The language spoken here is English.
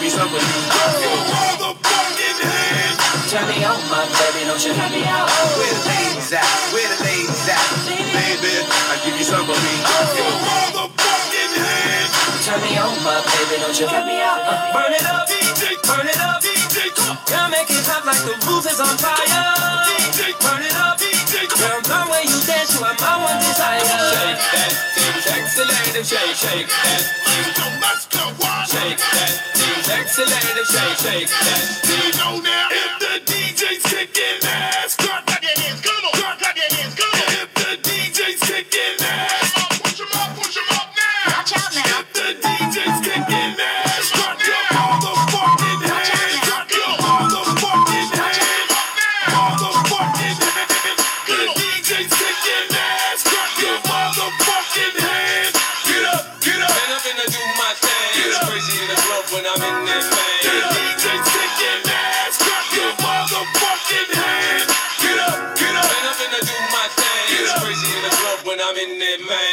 with me. Your motherfucking hands. Turn me on, my baby, don't you turn me out. Where the ladies at? Where the ladies at? Baby, I give you some of me. Your motherfucking hands. Turn me on, my baby, don't you turn me out. Uh, burn it up, DJ, burn it up. DJ, Girl, make it hot like the roof is on fire. DJ, Burn it up, DJ, girl, the way you dance, you are my one desire. Shake that thing, sexy lady, shake, shake that thing, Let's go, thing, sexy lady, shake, shake that. You know now. If the DJ's kicking ass, cut, in the club when I'm in that man.